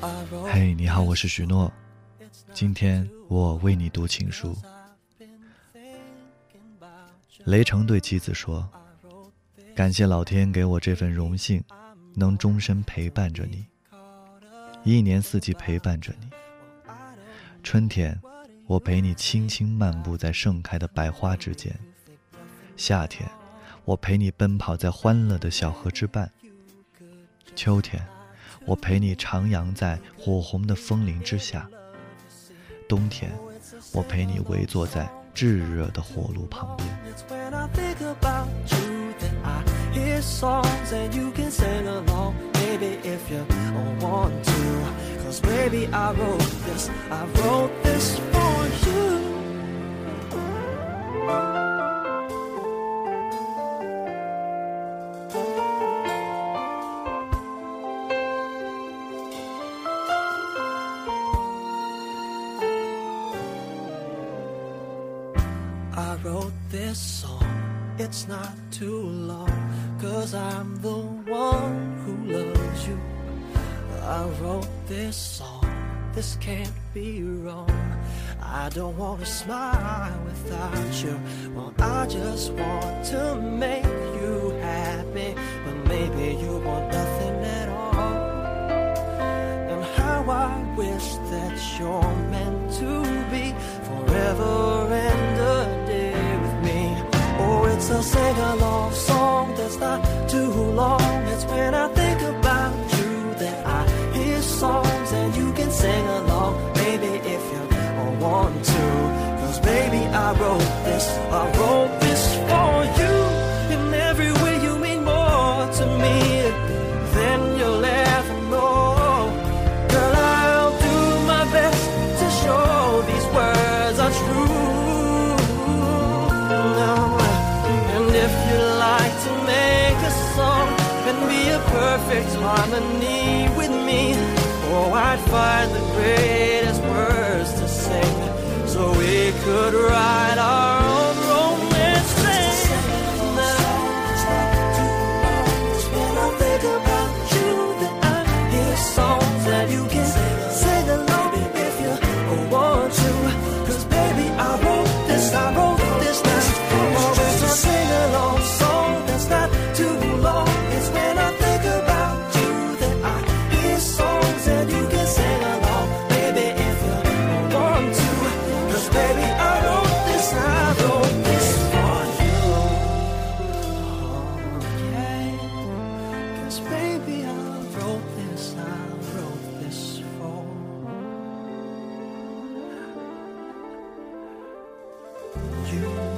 嘿，你好，我是许诺。今天我为你读情书。雷成对妻子说：“感谢老天给我这份荣幸，能终身陪伴着你，一年四季陪伴着你。春天，我陪你轻轻漫步在盛开的百花之间；夏天，我陪你奔跑在欢乐的小河之畔；秋天。”我陪你徜徉在火红的枫林之下。冬天，我陪你围坐在炙热的火炉旁边。I wrote this song, it's not too long, cause I'm the one who loves you. I wrote this song, this can't be wrong. I don't wanna smile without you. Well, I just want to make you happy, but maybe you want nothing at all. And how I wish that you're meant to be forever I wrote this, I wrote this for you. In every way, you mean more to me than you'll ever know. Girl, I'll do my best to show these words are true. And if you'd like to make a song and be a perfect harmony with me, oh, I'd find the greatest words to sing so we could write Baby, I wrote this, I wrote this for you.